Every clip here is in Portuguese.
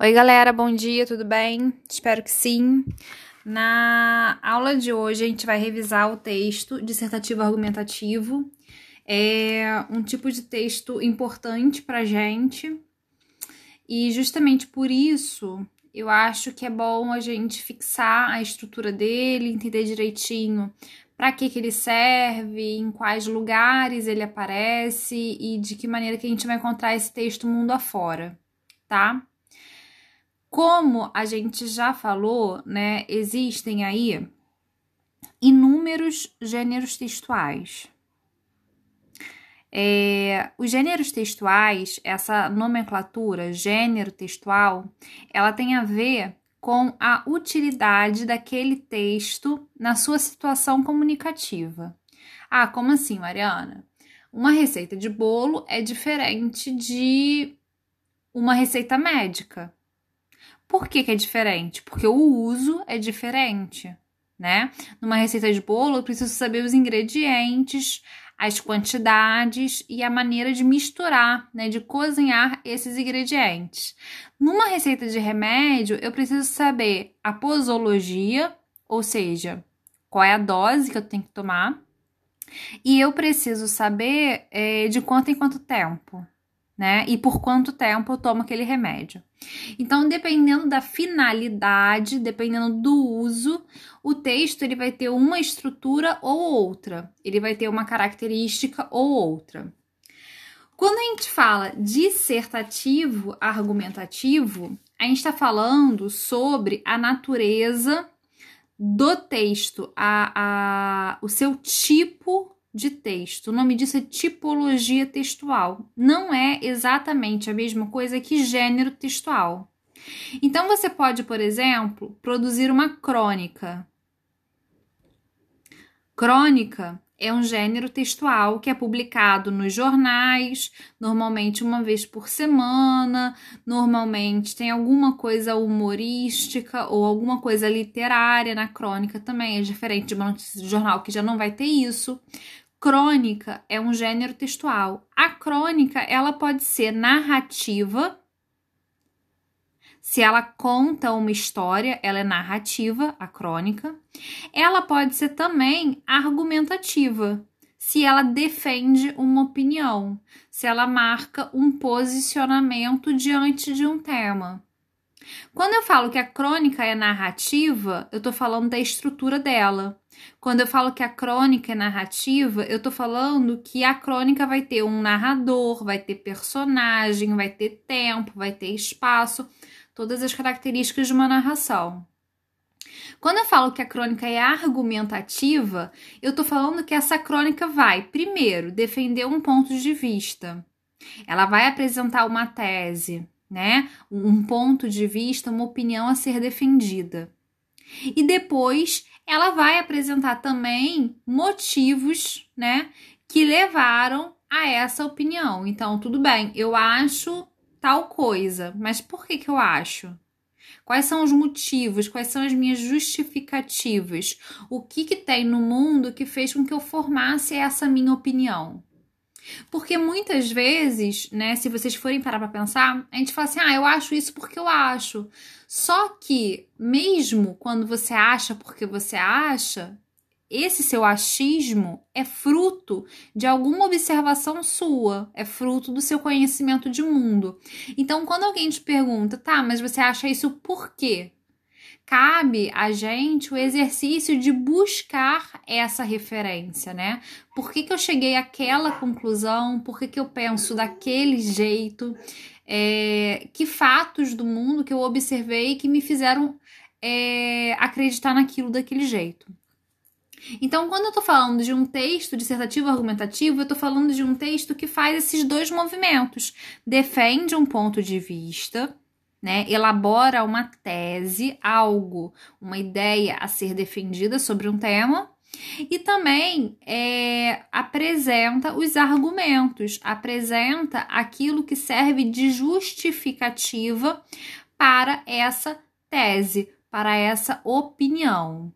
Oi, galera, bom dia, tudo bem? Espero que sim. Na aula de hoje, a gente vai revisar o texto dissertativo argumentativo. É um tipo de texto importante para gente e, justamente por isso, eu acho que é bom a gente fixar a estrutura dele, entender direitinho para que, que ele serve, em quais lugares ele aparece e de que maneira que a gente vai encontrar esse texto mundo afora, tá? Como a gente já falou, né, existem aí inúmeros gêneros textuais. É, os gêneros textuais, essa nomenclatura, gênero textual, ela tem a ver com a utilidade daquele texto na sua situação comunicativa. Ah, como assim, Mariana? Uma receita de bolo é diferente de uma receita médica. Por que, que é diferente? Porque o uso é diferente, né? Numa receita de bolo, eu preciso saber os ingredientes, as quantidades e a maneira de misturar, né, de cozinhar esses ingredientes. Numa receita de remédio, eu preciso saber a posologia, ou seja, qual é a dose que eu tenho que tomar, e eu preciso saber é, de quanto em quanto tempo né? E por quanto tempo eu tomo aquele remédio. Então, dependendo da finalidade, dependendo do uso, o texto ele vai ter uma estrutura ou outra, ele vai ter uma característica ou outra. Quando a gente fala dissertativo argumentativo, a gente está falando sobre a natureza do texto, a, a, o seu tipo de texto. O nome disso é tipologia textual. Não é exatamente a mesma coisa que gênero textual. Então você pode, por exemplo, produzir uma crônica. Crônica é um gênero textual que é publicado nos jornais, normalmente uma vez por semana, normalmente tem alguma coisa humorística ou alguma coisa literária na crônica também, é diferente de uma notícia de jornal que já não vai ter isso. Crônica é um gênero textual. A crônica, ela pode ser narrativa. Se ela conta uma história, ela é narrativa, a crônica. Ela pode ser também argumentativa, se ela defende uma opinião, se ela marca um posicionamento diante de um tema. Quando eu falo que a crônica é narrativa, eu estou falando da estrutura dela. Quando eu falo que a crônica é narrativa, eu estou falando que a crônica vai ter um narrador, vai ter personagem, vai ter tempo, vai ter espaço, todas as características de uma narração. Quando eu falo que a crônica é argumentativa, eu estou falando que essa crônica vai, primeiro, defender um ponto de vista. Ela vai apresentar uma tese, né? Um ponto de vista, uma opinião a ser defendida. E depois ela vai apresentar também motivos, né, que levaram a essa opinião. Então, tudo bem, eu acho tal coisa, mas por que que eu acho? Quais são os motivos? Quais são as minhas justificativas? O que que tem no mundo que fez com que eu formasse essa minha opinião? Porque muitas vezes, né, se vocês forem parar para pensar, a gente fala assim: "Ah, eu acho isso porque eu acho". Só que mesmo quando você acha porque você acha, esse seu achismo é fruto de alguma observação sua, é fruto do seu conhecimento de mundo. Então, quando alguém te pergunta, tá, mas você acha isso por quê? cabe a gente o exercício de buscar essa referência, né? Por que, que eu cheguei àquela conclusão? Por que, que eu penso daquele jeito? É, que fatos do mundo que eu observei que me fizeram é, acreditar naquilo daquele jeito? Então, quando eu estou falando de um texto dissertativo argumentativo, eu estou falando de um texto que faz esses dois movimentos. Defende um ponto de vista, né, elabora uma tese, algo, uma ideia a ser defendida sobre um tema e também é, apresenta os argumentos, apresenta aquilo que serve de justificativa para essa tese, para essa opinião.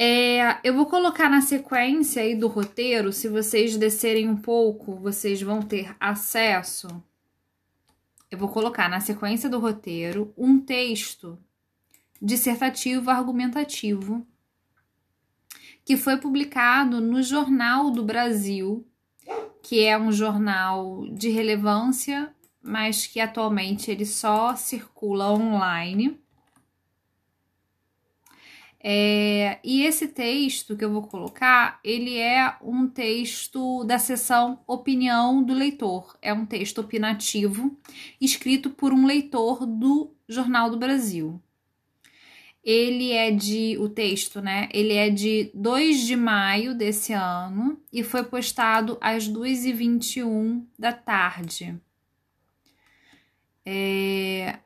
É, eu vou colocar na sequência aí do roteiro, se vocês descerem um pouco, vocês vão ter acesso eu vou colocar na sequência do roteiro um texto dissertativo argumentativo que foi publicado no Jornal do Brasil, que é um jornal de relevância, mas que atualmente ele só circula online. É, e esse texto que eu vou colocar, ele é um texto da seção Opinião do Leitor. É um texto opinativo, escrito por um leitor do Jornal do Brasil. Ele é de. O texto, né? Ele é de 2 de maio desse ano e foi postado às 2h21 da tarde. É,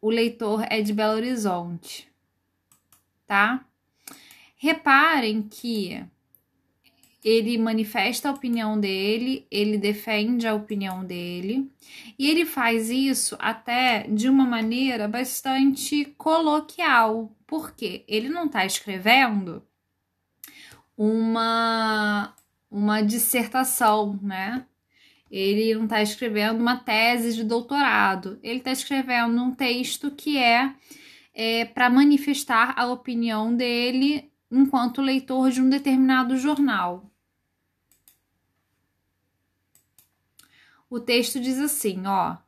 o leitor é de Belo Horizonte tá? Reparem que ele manifesta a opinião dele, ele defende a opinião dele, e ele faz isso até de uma maneira bastante coloquial, porque ele não está escrevendo uma, uma dissertação, né? Ele não está escrevendo uma tese de doutorado, ele está escrevendo um texto que é é, para manifestar a opinião dele enquanto leitor de um determinado jornal. O texto diz assim, ó: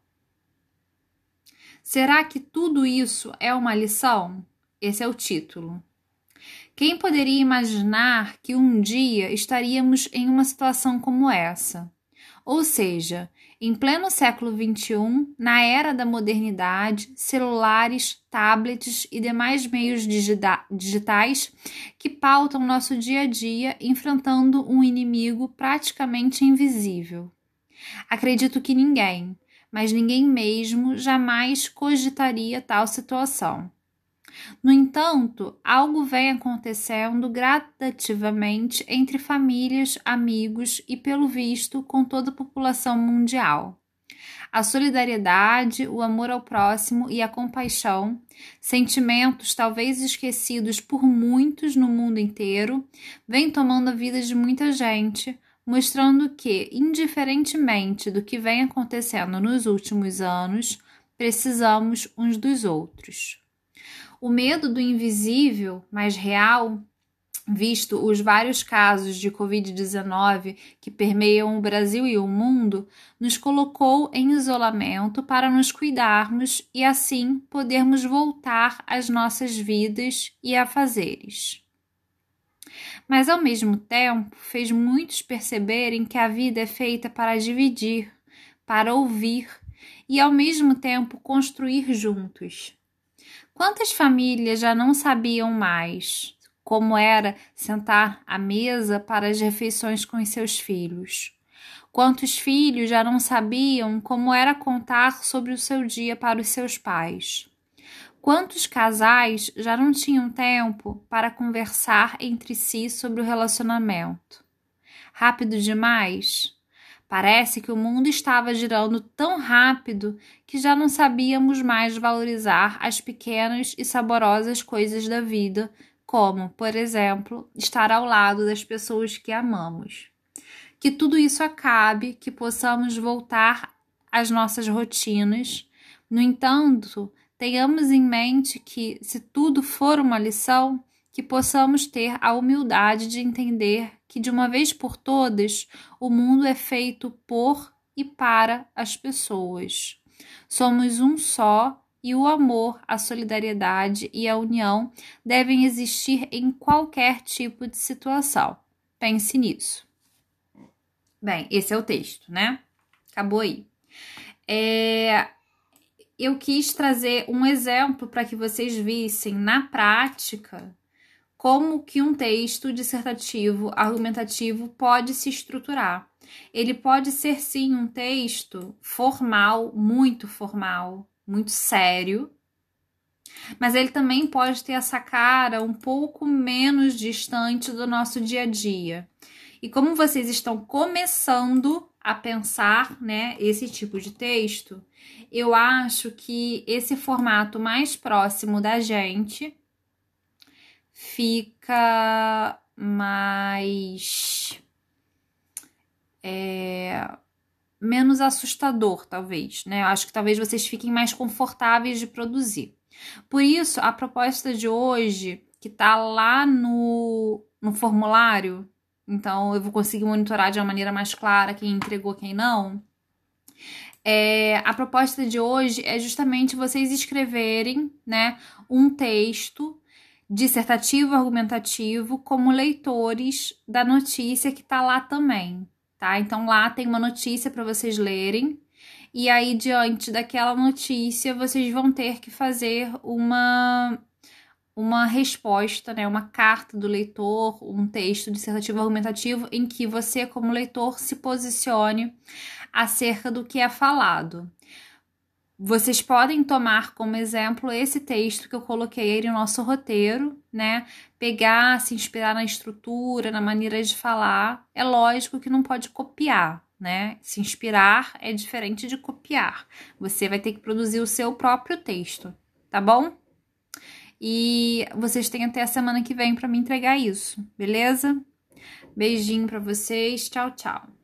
Será que tudo isso é uma lição? Esse é o título. Quem poderia imaginar que um dia estaríamos em uma situação como essa? Ou seja, em pleno século XXI, na era da modernidade, celulares, tablets e demais meios digitais que pautam nosso dia a dia enfrentando um inimigo praticamente invisível. Acredito que ninguém, mas ninguém mesmo, jamais cogitaria tal situação. No entanto, algo vem acontecendo gradativamente entre famílias, amigos e, pelo visto, com toda a população mundial. A solidariedade, o amor ao próximo e a compaixão, sentimentos talvez esquecidos por muitos no mundo inteiro, vêm tomando a vida de muita gente, mostrando que, indiferentemente do que vem acontecendo nos últimos anos, precisamos uns dos outros. O medo do invisível, mas real, visto os vários casos de Covid-19 que permeiam o Brasil e o mundo, nos colocou em isolamento para nos cuidarmos e assim podermos voltar às nossas vidas e a fazeres. Mas ao mesmo tempo fez muitos perceberem que a vida é feita para dividir, para ouvir e ao mesmo tempo construir juntos. Quantas famílias já não sabiam mais como era sentar à mesa para as refeições com os seus filhos? Quantos filhos já não sabiam como era contar sobre o seu dia para os seus pais? Quantos casais já não tinham tempo para conversar entre si sobre o relacionamento? Rápido demais? Parece que o mundo estava girando tão rápido que já não sabíamos mais valorizar as pequenas e saborosas coisas da vida, como, por exemplo, estar ao lado das pessoas que amamos. Que tudo isso acabe, que possamos voltar às nossas rotinas. No entanto, tenhamos em mente que, se tudo for uma lição, que possamos ter a humildade de entender que, de uma vez por todas, o mundo é feito por e para as pessoas. Somos um só e o amor, a solidariedade e a união devem existir em qualquer tipo de situação. Pense nisso. Bem, esse é o texto, né? Acabou aí. É, eu quis trazer um exemplo para que vocês vissem na prática como que um texto dissertativo, argumentativo pode se estruturar. Ele pode ser sim um texto formal, muito formal, muito sério, mas ele também pode ter essa cara um pouco menos distante do nosso dia a dia. E como vocês estão começando a pensar, né, esse tipo de texto, eu acho que esse formato mais próximo da gente fica mais. É, menos assustador, talvez, né? Acho que talvez vocês fiquem mais confortáveis de produzir. Por isso, a proposta de hoje, que tá lá no, no formulário, então eu vou conseguir monitorar de uma maneira mais clara quem entregou, quem não. É, a proposta de hoje é justamente vocês escreverem, né, um texto dissertativo, argumentativo, como leitores da notícia que tá lá também, tá? Então lá tem uma notícia para vocês lerem e aí diante daquela notícia vocês vão ter que fazer uma uma resposta, né, uma carta do leitor, um texto dissertativo argumentativo em que você como leitor se posicione acerca do que é falado. Vocês podem tomar como exemplo esse texto que eu coloquei aí no nosso roteiro, né? Pegar, se inspirar na estrutura, na maneira de falar. É lógico que não pode copiar, né? Se inspirar é diferente de copiar. Você vai ter que produzir o seu próprio texto, tá bom? E vocês têm até a semana que vem para me entregar isso, beleza? Beijinho para vocês. Tchau, tchau.